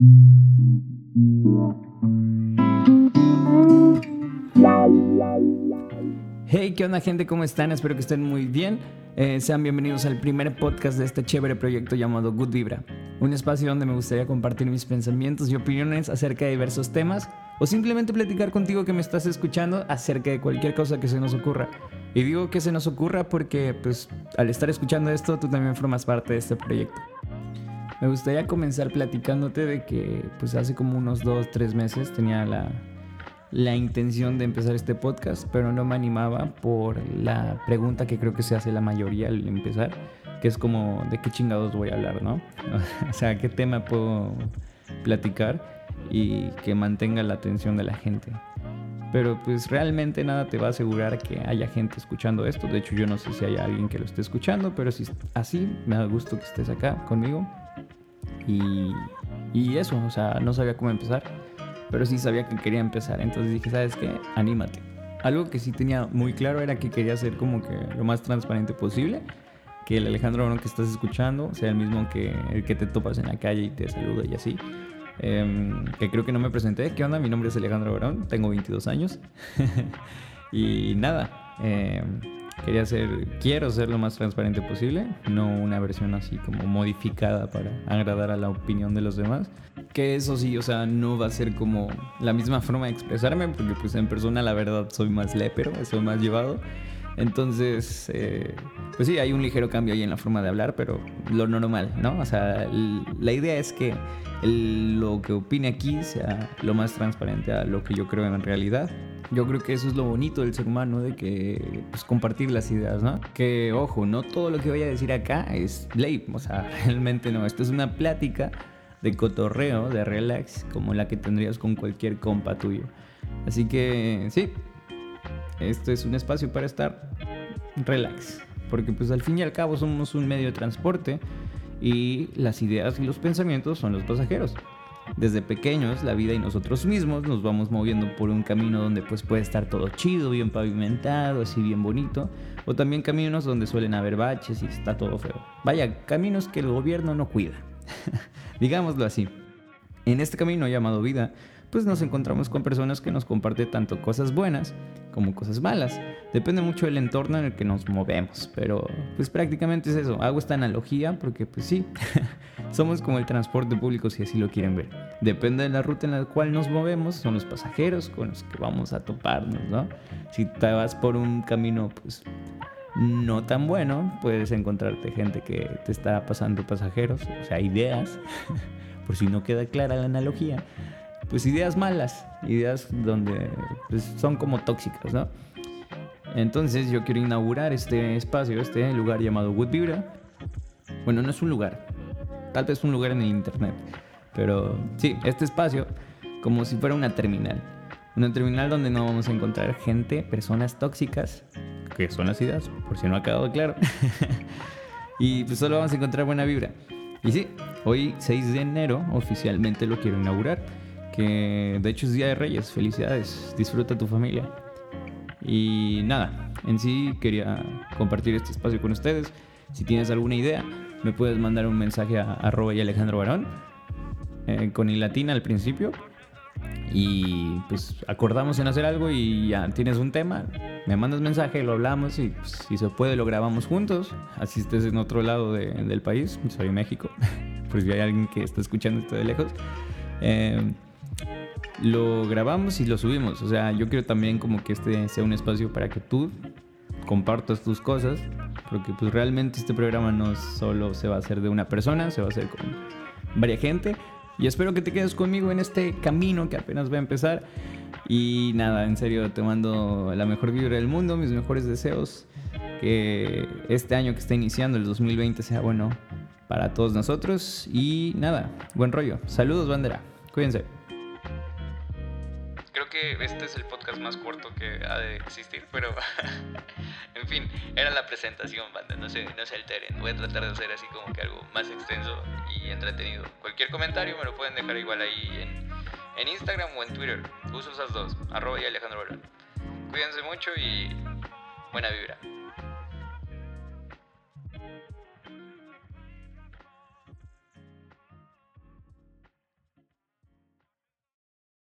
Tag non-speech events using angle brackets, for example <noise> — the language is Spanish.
Hey, ¿qué onda gente? ¿Cómo están? Espero que estén muy bien. Eh, sean bienvenidos al primer podcast de este chévere proyecto llamado Good Vibra, un espacio donde me gustaría compartir mis pensamientos y opiniones acerca de diversos temas o simplemente platicar contigo que me estás escuchando acerca de cualquier cosa que se nos ocurra. Y digo que se nos ocurra porque pues al estar escuchando esto tú también formas parte de este proyecto. Me gustaría comenzar platicándote de que pues hace como unos dos, tres meses tenía la, la intención de empezar este podcast, pero no me animaba por la pregunta que creo que se hace la mayoría al empezar, que es como de qué chingados voy a hablar, ¿no? <laughs> o sea, qué tema puedo platicar y que mantenga la atención de la gente. Pero pues realmente nada te va a asegurar que haya gente escuchando esto. De hecho, yo no sé si hay alguien que lo esté escuchando, pero si así, me da gusto que estés acá conmigo. Y, y eso, o sea, no sabía cómo empezar pero sí sabía que quería empezar. Entonces dije, ¿sabes qué? Anímate. Algo que sí tenía muy claro era que quería ser como que lo más transparente posible. Que el Alejandro Barón que estás escuchando sea el mismo que el que te topas en la calle y te saluda y así. Em, que creo que no me presenté. ¿Qué onda? Mi nombre es Alejandro Barón, tengo 22 años. <laughs> y nada, eh, Quería ser, quiero ser lo más transparente posible, no una versión así como modificada para agradar a la opinión de los demás. Que eso sí, o sea, no va a ser como la misma forma de expresarme, porque pues en persona la verdad soy más lépero, soy más llevado. Entonces, eh, pues sí, hay un ligero cambio ahí en la forma de hablar, pero lo normal, ¿no? O sea, la idea es que lo que opine aquí sea lo más transparente a lo que yo creo en realidad. Yo creo que eso es lo bonito del ser humano, de que pues, compartir las ideas, ¿no? Que, ojo, no todo lo que voy a decir acá es ley, o sea, <laughs> realmente no. Esto es una plática de cotorreo, de relax, como la que tendrías con cualquier compa tuyo. Así que, sí, esto es un espacio para estar relax, porque pues al fin y al cabo somos un medio de transporte y las ideas y los pensamientos son los pasajeros. Desde pequeños, la vida y nosotros mismos nos vamos moviendo por un camino donde pues puede estar todo chido, bien pavimentado, así bien bonito, o también caminos donde suelen haber baches y está todo feo. Vaya, caminos que el gobierno no cuida. <laughs> Digámoslo así. En este camino llamado vida, pues nos encontramos con personas que nos comparten tanto cosas buenas como cosas malas. Depende mucho del entorno en el que nos movemos, pero pues prácticamente es eso. Hago esta analogía porque pues sí, <laughs> somos como el transporte público si así lo quieren ver. Depende de la ruta en la cual nos movemos, son los pasajeros con los que vamos a toparnos, ¿no? Si te vas por un camino pues no tan bueno, puedes encontrarte gente que te está pasando pasajeros, o sea, ideas, <laughs> por si no queda clara la analogía pues ideas malas, ideas donde pues, son como tóxicas, ¿no? Entonces yo quiero inaugurar este espacio, este lugar llamado Wood Vibra. Bueno, no es un lugar, tal vez un lugar en el internet, pero sí, este espacio como si fuera una terminal. Una terminal donde no vamos a encontrar gente, personas tóxicas, que son las ideas, por si no ha quedado claro. <laughs> y pues solo vamos a encontrar buena vibra. Y sí, hoy 6 de enero oficialmente lo quiero inaugurar que de hecho es Día de Reyes. Felicidades, disfruta tu familia. Y nada, en sí quería compartir este espacio con ustedes. Si tienes alguna idea, me puedes mandar un mensaje a arroba y Alejandro Barón eh, con el latina al principio. Y pues acordamos en hacer algo y ya tienes un tema, me mandas mensaje, lo hablamos y pues, si se puede lo grabamos juntos. Así estés en otro lado del país, soy México, <laughs> pues si hay alguien que está escuchando esto de lejos. Eh, lo grabamos y lo subimos. O sea, yo quiero también como que este sea un espacio para que tú compartas tus cosas, porque pues realmente este programa no solo se va a hacer de una persona, se va a hacer con varias gente. Y espero que te quedes conmigo en este camino que apenas va a empezar. Y nada, en serio, te mando la mejor vibra del mundo, mis mejores deseos. Que este año que está iniciando, el 2020, sea bueno para todos nosotros. Y nada, buen rollo. Saludos, bandera. Cuídense este es el podcast más corto que ha de existir, pero <laughs> en fin, era la presentación, banda, no se, no se alteren. Voy a tratar de hacer así como que algo más extenso y entretenido. Cualquier comentario me lo pueden dejar igual ahí en, en Instagram o en Twitter. Uso esas dos, arroba y Alejandro Cuídense mucho y buena vibra.